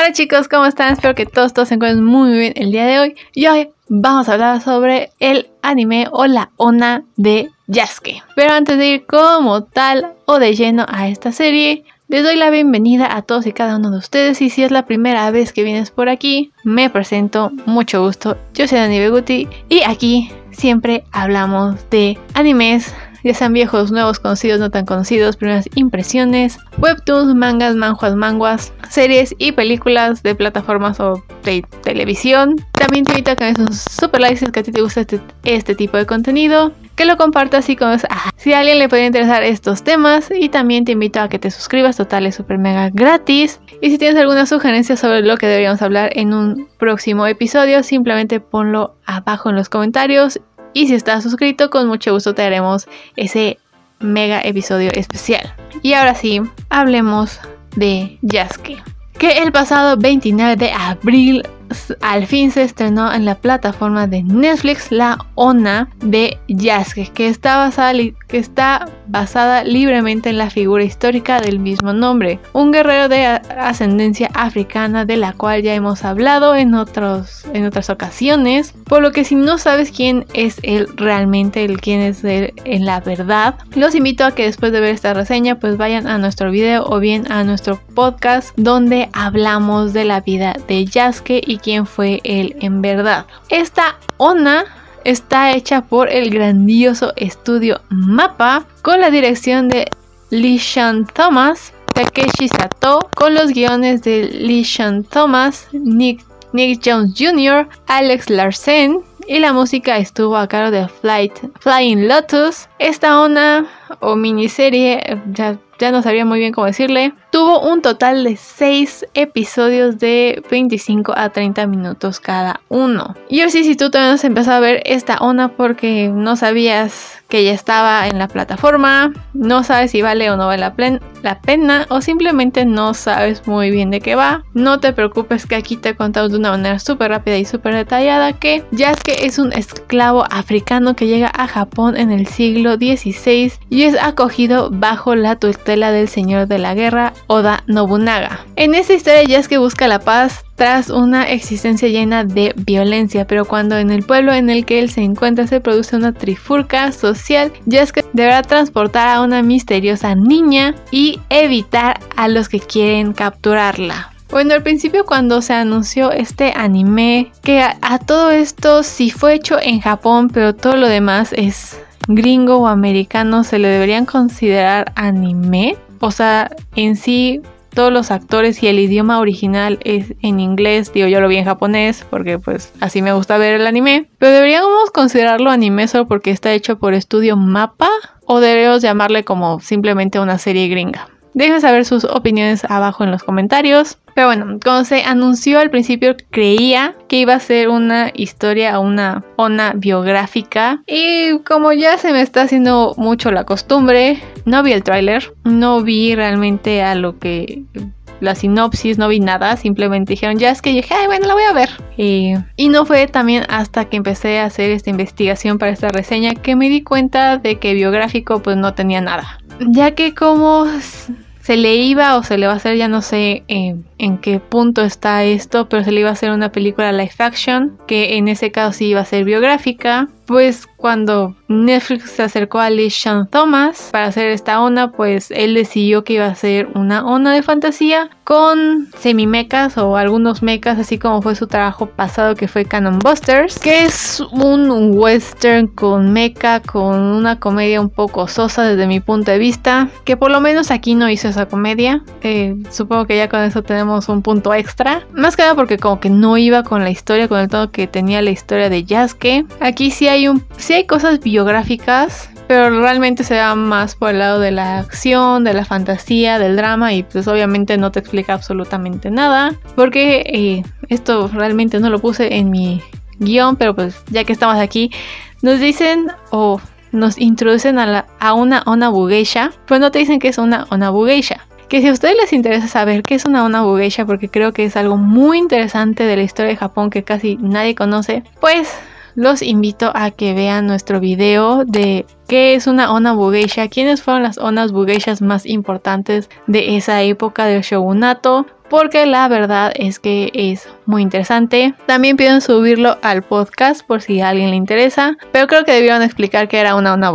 Hola chicos, ¿cómo están? Espero que todos, todos se encuentren muy bien el día de hoy. Y hoy vamos a hablar sobre el anime o la ONA de Yasuke. Pero antes de ir como tal o de lleno a esta serie, les doy la bienvenida a todos y cada uno de ustedes y si es la primera vez que vienes por aquí, me presento, mucho gusto, yo soy Dani Beguti y aquí siempre hablamos de animes, ya sean viejos, nuevos, conocidos, no tan conocidos, primeras impresiones, webtoons, mangas, manjuas, manguas, series y películas de plataformas o de televisión. También te invito a que me des super like si es que a ti te gusta este, este tipo de contenido, que lo compartas y como ah, si a alguien le puede interesar estos temas y también te invito a que te suscribas, total es super mega gratis. Y si tienes alguna sugerencia sobre lo que deberíamos hablar en un próximo episodio, simplemente ponlo abajo en los comentarios y si estás suscrito, con mucho gusto te haremos ese mega episodio especial. Y ahora sí, hablemos de Yasuke. Que el pasado 29 de abril al fin se estrenó en la plataforma de Netflix la ONA de Yasuke, que está basada, que está basada libremente en la figura histórica del mismo nombre, un guerrero de ascendencia africana de la cual ya hemos hablado en, otros, en otras ocasiones, por lo que si no sabes quién es él realmente, el quién es él en la verdad, los invito a que después de ver esta reseña pues vayan a nuestro video o bien a nuestro podcast donde hablamos de la vida de Yasuke y quién fue él en verdad. Esta ONA está hecha por el grandioso estudio MAPA con la dirección de Lishan Thomas, Takeshi Sato, con los guiones de Lishan Thomas, Nick, Nick Jones Jr., Alex Larsen, y la música estuvo a cargo de Flight, Flying Lotus. Esta ONA o miniserie, ya ya no sabía muy bien cómo decirle. Tuvo un total de 6 episodios de 25 a 30 minutos cada uno. Y sí, si tú no has empezado a ver esta onda porque no sabías que ya estaba en la plataforma, no sabes si vale o no vale la, la, pena o simplemente no sabes muy bien de qué va, no te preocupes que aquí te he contado de una manera súper rápida y súper detallada que Yasuke es un esclavo africano que llega a Japón en el siglo XVI y es acogido bajo la tutela del señor de la guerra Oda Nobunaga. En esta historia Yasuke busca la paz tras una existencia llena de violencia, pero cuando en el pueblo en el que él se encuentra se produce una trifurca social, Yasuke deberá transportar a una misteriosa niña y evitar a los que quieren capturarla. Bueno, al principio cuando se anunció este anime, que a, a, todo esto sí fue hecho en Japón, pero todo lo demás es gringo o americano, se le deberían considerar anime. O sea, en sí todos los actores y el idioma original es en inglés, digo yo lo vi en japonés porque pues así me gusta ver el anime, pero deberíamos considerarlo anime solo porque está hecho por estudio Mapa o deberíamos llamarle como simplemente una serie gringa. Dejen saber sus opiniones abajo en los comentarios. Pero bueno, cuando se anunció al principio creía que iba a ser una historia, una ona biográfica. Y como ya se me está haciendo mucho la costumbre, no vi el tráiler, no vi realmente a lo que la sinopsis, no vi nada, simplemente dijeron, ya es que dije, bueno, la voy a ver. Y, no fue también hasta que empecé a hacer esta investigación para esta reseña que me di cuenta de que biográfico pues no tenía nada. Ya que como se le iba o se le va a hacer, ya no sé eh, en qué punto está esto, pero se le iba a hacer una película live action, que en ese caso sí iba a ser biográfica. Pues cuando Netflix se acercó a Lee Sean Thomas para hacer esta onda, pues él decidió que iba a ser una onda de fantasía con semi-mechas o algunos mechas, así como fue su trabajo pasado que fue Canon Busters, que es un western con mecha, con una comedia un poco sosa desde mi punto de vista, que por lo menos aquí no hizo esa comedia. Eh, supongo que ya con eso tenemos un punto extra. Más que nada porque como que no iba con la historia, con el tono que tenía la historia de Yasuke. Aquí sí hay un, sí hay cosas biográficas, pero realmente se va más por el lado de la acción, de la fantasía, del drama y pues obviamente no te explica absolutamente nada porque eh, esto realmente no lo puse en mi guion, pero pues ya que estamos aquí nos dicen o nos introducen a, la, a una Onabugeisha, pues no te dicen que es una Onabugeisha. Que si a ustedes les interesa saber qué es una Onabugeisha, porque creo que es algo muy interesante de la historia de Japón que casi nadie conoce, pues los invito a que vean nuestro video de qué es una Ona Bugeisha, quiénes fueron las Onas Bugeishas más importantes de esa época del shogunato, porque la verdad es que es muy interesante. También piden subirlo al podcast por si a alguien le interesa, pero creo que debieron explicar que era una una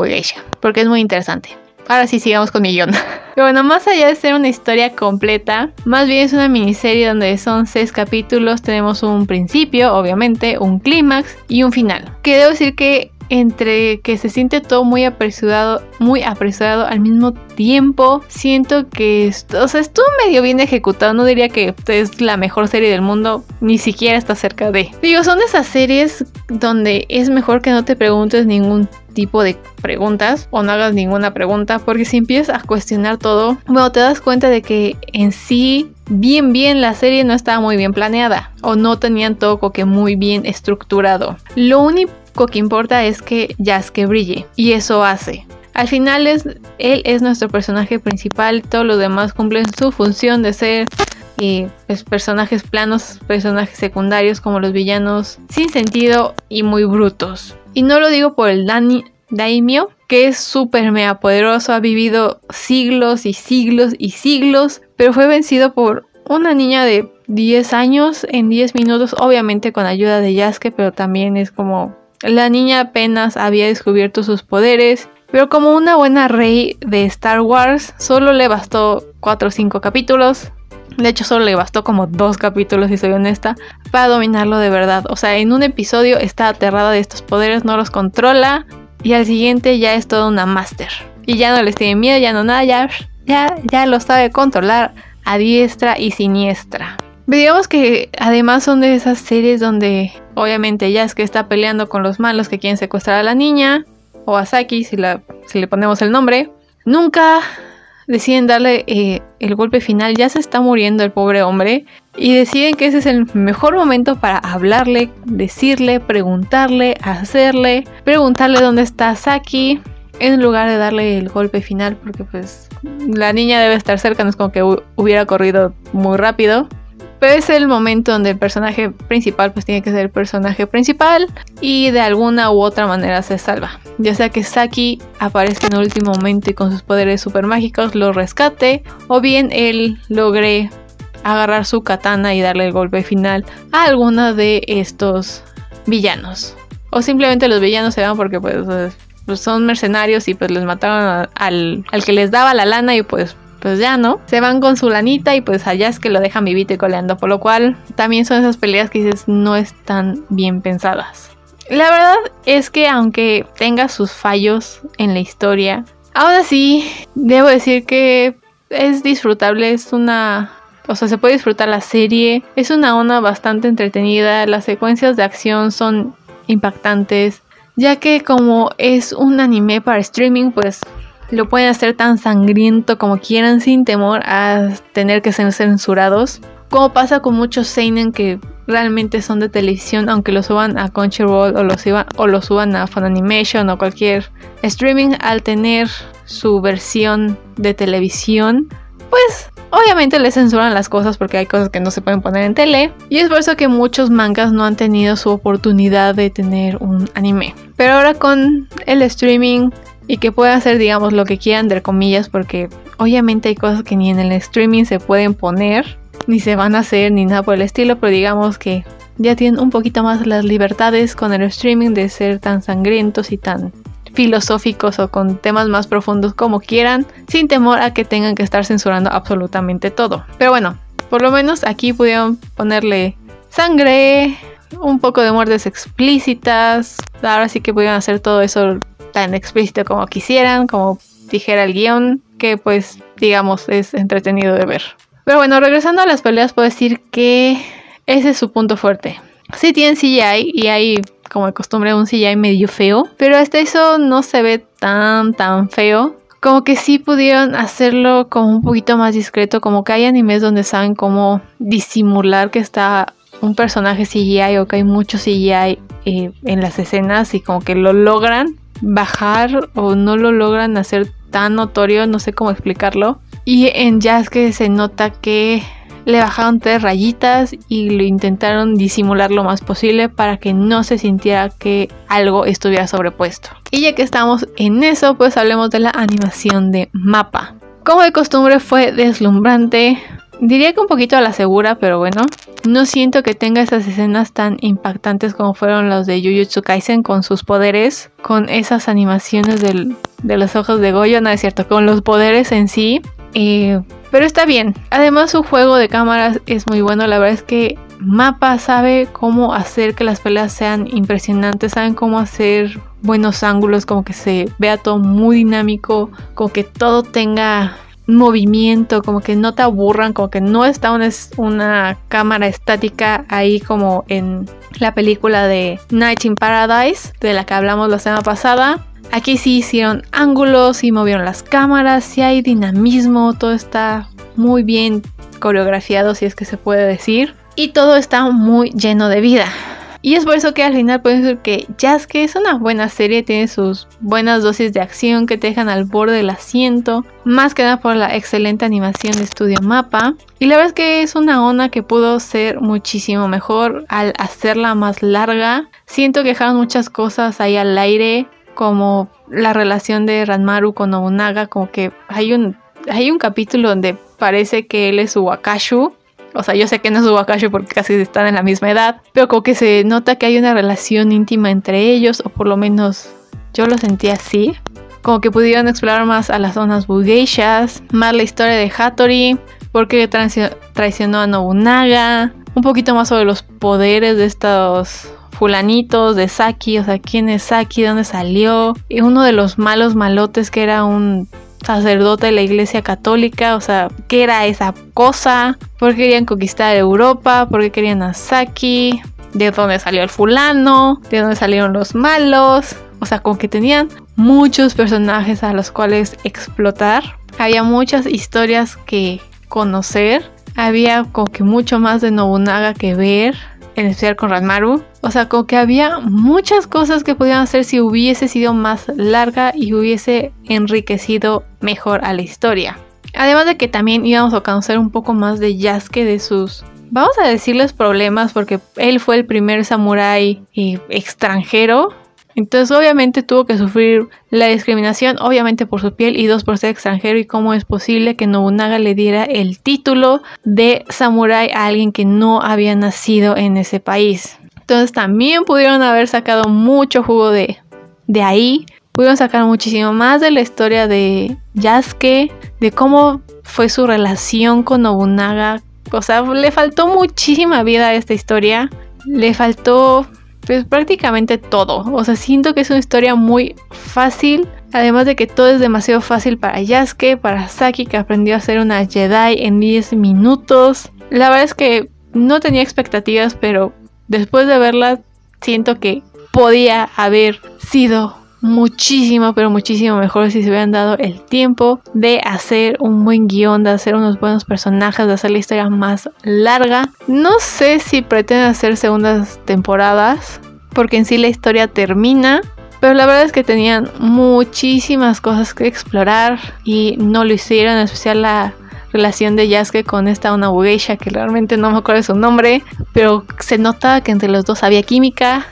porque es muy interesante. Ahora sí, sigamos con mi guion. Pero bueno, más allá de ser una historia completa, más bien es una miniserie donde son seis capítulos. Tenemos un principio, obviamente, un clímax y un final. Que debo decir que entre que se siente todo muy apresurado, muy apresurado al mismo tiempo, siento que, o sea, estuvo medio bien ejecutado, no diría que es la mejor serie del mundo, ni siquiera está cerca de. Digo, son de esas series donde es mejor que no te preguntes ningún tipo de preguntas o no hagas ninguna pregunta porque si empiezas a cuestionar todo, bueno, te das cuenta de que en sí bien bien la serie no estaba muy bien planeada o no tenían todo que muy bien estructurado. Lo único que importa es que Yasuke brille y eso hace. Al final es, él es nuestro personaje principal, todos los demás cumplen su función de ser eh, pues, personajes planos, personajes secundarios como los villanos sin sentido y muy brutos. Y no lo digo por el Dani, Daimyo, que es súper mega poderoso, ha vivido siglos y siglos y siglos, pero fue vencido por una niña de 10 años en 10 minutos, obviamente con ayuda de Yasuke, pero también es como la niña apenas había descubierto sus poderes, pero como una buena rey de Star Wars, solo le bastó 4 o 5 capítulos. De hecho, solo le bastó como 2 capítulos, si soy honesta, para dominarlo de verdad. O sea, en un episodio está aterrada de estos poderes, no los controla, y al siguiente ya es toda una máster. Y ya no les tiene miedo, ya no nada, ya, ya, ya lo sabe controlar a diestra y siniestra. Digamos que además son de esas series donde obviamente ya es que está peleando con los malos que quieren secuestrar a la niña, o a Saki si, la, si le ponemos el nombre. Nunca deciden darle eh, el golpe final, ya se está muriendo el pobre hombre, y deciden que ese es el mejor momento para hablarle, decirle, preguntarle, hacerle, preguntarle dónde está Saki, en lugar de darle el golpe final, porque pues la niña debe estar cerca, no es como que hubiera corrido muy rápido. Pero es el momento donde el personaje principal pues tiene que ser el personaje principal y de alguna u otra manera se salva. Ya sea que Saki aparezca en el último momento y con sus poderes super mágicos lo rescate o bien él logre agarrar su katana y darle el golpe final a alguno de estos villanos. O simplemente los villanos se van porque pues, son mercenarios y pues les mataron al, al que les daba la lana y pues pues ya no. Se van con su lanita y pues allá es que lo dejan vivito y coleando. Por lo cual también son esas peleas que dices no están bien pensadas. La verdad es que aunque tenga sus fallos en la historia, aún así debo decir que es disfrutable, es una... O sea, se puede disfrutar la serie, es una onda bastante entretenida, las secuencias de acción son impactantes, ya que como es un anime para streaming, pues lo pueden hacer tan sangriento como quieran sin temor a tener que ser censurados. Como pasa con muchos seinen que realmente son de televisión, aunque lo suban a Crunchyroll o suban, o lo suban a Funimation o cualquier streaming, al tener su versión de televisión, pues obviamente le censuran las cosas porque hay cosas que no se pueden poner en tele. Y es por eso que muchos mangas no han tenido su oportunidad de tener un anime. Pero ahora con el streaming y que puedan hacer, digamos, lo que quieran, entre comillas, porque obviamente hay cosas que ni en el streaming se pueden poner, ni se van a hacer, ni nada por el estilo, pero digamos que ya tienen un poquito más las libertades con el streaming de ser tan sangrientos y tan filosóficos o con temas más profundos como quieran, sin temor a que tengan que estar censurando absolutamente todo. Pero bueno, por lo menos aquí pudieron ponerle sangre, un poco de muertes explícitas, ahora sí que pudieron hacer todo eso tan explícito como quisieran, como dijera el guion, que pues digamos es entretenido de ver. Pero bueno, regresando a las peleas, puedo decir que ese es su punto fuerte. Sí tienen CGI y hay como de costumbre un CGI medio feo, pero hasta eso no se ve tan tan feo. Como que sí pudieron hacerlo como un poquito más discreto, como que hay animes donde saben cómo disimular que está un personaje CGI o que hay mucho CGI eh, en las escenas y como que lo logran bajar o no lo logran hacer tan notorio, no sé cómo explicarlo. Y en Jazz que se nota que le bajaron tres rayitas y lo intentaron disimular lo más posible para que no se sintiera que algo estuviera sobrepuesto. Y ya que estamos en eso, pues hablemos de la animación de mapa. Como de costumbre fue deslumbrante. Diría que un poquito a la segura, pero bueno, no siento que tenga esas escenas tan impactantes como fueron los de Jujutsu Kaisen con sus poderes, con esas animaciones de los ojos de Goyo, no es cierto, con los poderes en sí. Eh, pero está bien. Además su juego de cámaras es muy bueno. La verdad es que Mapa sabe cómo hacer que las peleas sean impresionantes. Saben cómo hacer buenos ángulos. Como que se vea todo muy dinámico. Como que todo tenga movimiento, como que no te aburran, como que no está una, una cámara estática ahí como en la película de Night in Paradise, de la que hablamos la semana pasada. Aquí sí hicieron ángulos y movieron las cámaras, sí hay dinamismo, todo está muy bien coreografiado, si es que se puede decir. Y todo está muy lleno de vida. Y es por eso que al final pueden decir que Yasuke es una buena serie, tiene sus buenas dosis de acción que te dejan al borde del asiento, más que nada por la excelente animación de Studio Mapa. Y la verdad es que es una onda que pudo ser muchísimo mejor al hacerla más larga. Siento que dejaron muchas cosas ahí al aire, como la relación de Ranmaru con Nobunaga, como que hay un, hay un capítulo donde parece que él es su Wakashu o sea, yo sé que no es Wakashu porque casi están en la misma edad, pero como que se nota que hay una relación íntima entre ellos, o por lo menos yo lo sentí así. Como que pudieron explorar más a las zonas bugeishas, más la historia de Hattori, porque traicionó a Nobunaga, un poquito más sobre los poderes de estos fulanitos de Saki, o sea, quién es Saki, dónde salió, y uno de los malos malotes que era un sacerdote de la iglesia católica, o sea, ¿qué era esa cosa? ¿Por qué querían conquistar Europa? ¿Por qué querían a Saki? ¿De dónde salió el fulano? ¿De dónde salieron los malos? O sea, como que tenían muchos personajes a los cuales explotar. Había muchas historias que conocer. Había como que mucho más de Nobunaga que ver en especial con Ranmaru. O sea, como que había muchas cosas que podían hacer si hubiese sido más larga y hubiese enriquecido mejor a la historia. Además de que también íbamos a conocer un poco más de Yasuke, de sus, vamos a decirles problemas, porque él fue el primer samurái eh, extranjero entonces obviamente tuvo que sufrir la discriminación, obviamente por su piel y dos por ser extranjero y cómo es posible que Nobunaga le diera el título de samurái a alguien que no había nacido en ese país. Entonces también pudieron haber sacado mucho jugo de, de ahí, pudieron sacar muchísimo más de la historia de Yasuke, de cómo fue su relación con Nobunaga. O sea, le faltó muchísima vida a esta historia. Le faltó pues prácticamente todo. O sea, siento que es una historia muy fácil. Además de que todo es demasiado fácil para Yasuke, para Saki que aprendió a ser una Jedi en 10 minutos. La verdad es que no tenía expectativas, pero después de verla siento que podía haber sido muchísimo, pero muchísimo mejor si se hubieran dado el tiempo de hacer un buen guion, de hacer unos buenos personajes, de hacer la historia más larga. No sé si pretenden hacer segundas temporadas, porque en sí la historia termina. Pero la verdad es que tenían muchísimas cosas que explorar y no lo hicieron, especial la relación de Yasuke con esta una bugeisha que realmente no me acuerdo su nombre, pero se nota que entre los dos había química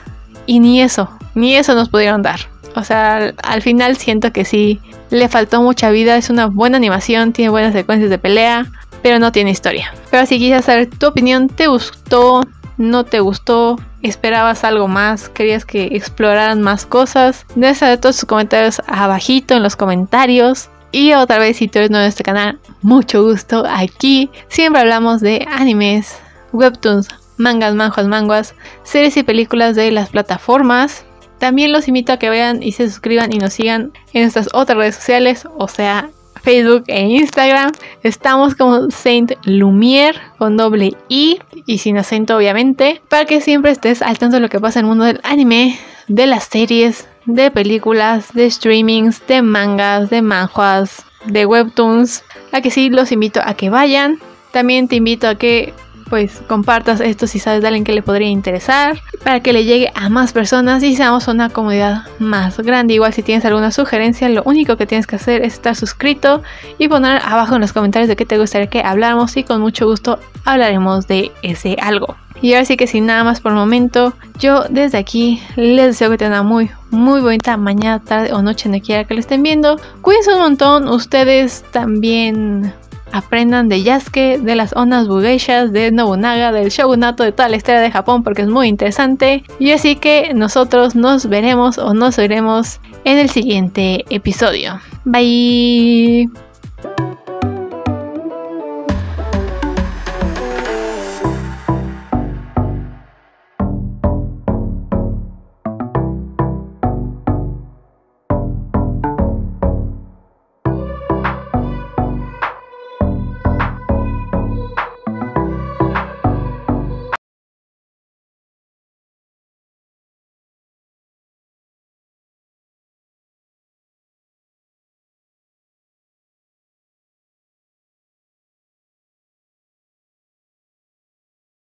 y ni eso, ni eso nos pudieron dar. O sea, al final siento que sí, le faltó mucha vida, es una buena animación, tiene buenas secuencias de pelea, pero no tiene historia. Pero si quieres saber tu opinión, ¿te gustó? ¿No te gustó? ¿Esperabas algo más? ¿Querías que exploraran más cosas? Saber todos tus comentarios abajito en los comentarios. Y otra vez, si tú eres nuevo en este canal, mucho gusto. Aquí siempre hablamos de animes, webtoons, mangas, manjuas, manguas, series y películas de las plataformas. También los invito a que vean y se suscriban y nos sigan en nuestras otras redes sociales, o sea, Facebook e Instagram. Estamos como Saint Lumiere con doble I y sin acento obviamente, para que siempre estés al tanto de lo que pasa en el mundo del anime, de las series, de películas, de streamings, de mangas, de manjuas, de webtoons. A que sí los invito a que vayan. También te invito a que pues compartas esto si sabes de alguien que le podría interesar para que le llegue a más personas y seamos una comunidad más grande. Igual si tienes alguna sugerencia, lo único que tienes que hacer es estar suscrito y poner abajo en los comentarios de qué te gustaría que habláramos y con mucho gusto hablaremos de ese algo. Y ahora sí que sin nada más por el momento, yo desde aquí les deseo que tengan muy, muy bonita mañana, tarde o noche, no quiera que lo estén viendo. Cuídense un montón, ustedes también aprendan de Yasuke, de las onas bugeishas, de Nobunaga, del shogunato, de toda la historia de Japón porque es muy interesante. Y así que nosotros nos veremos o nos veremos en el siguiente episodio. Bye.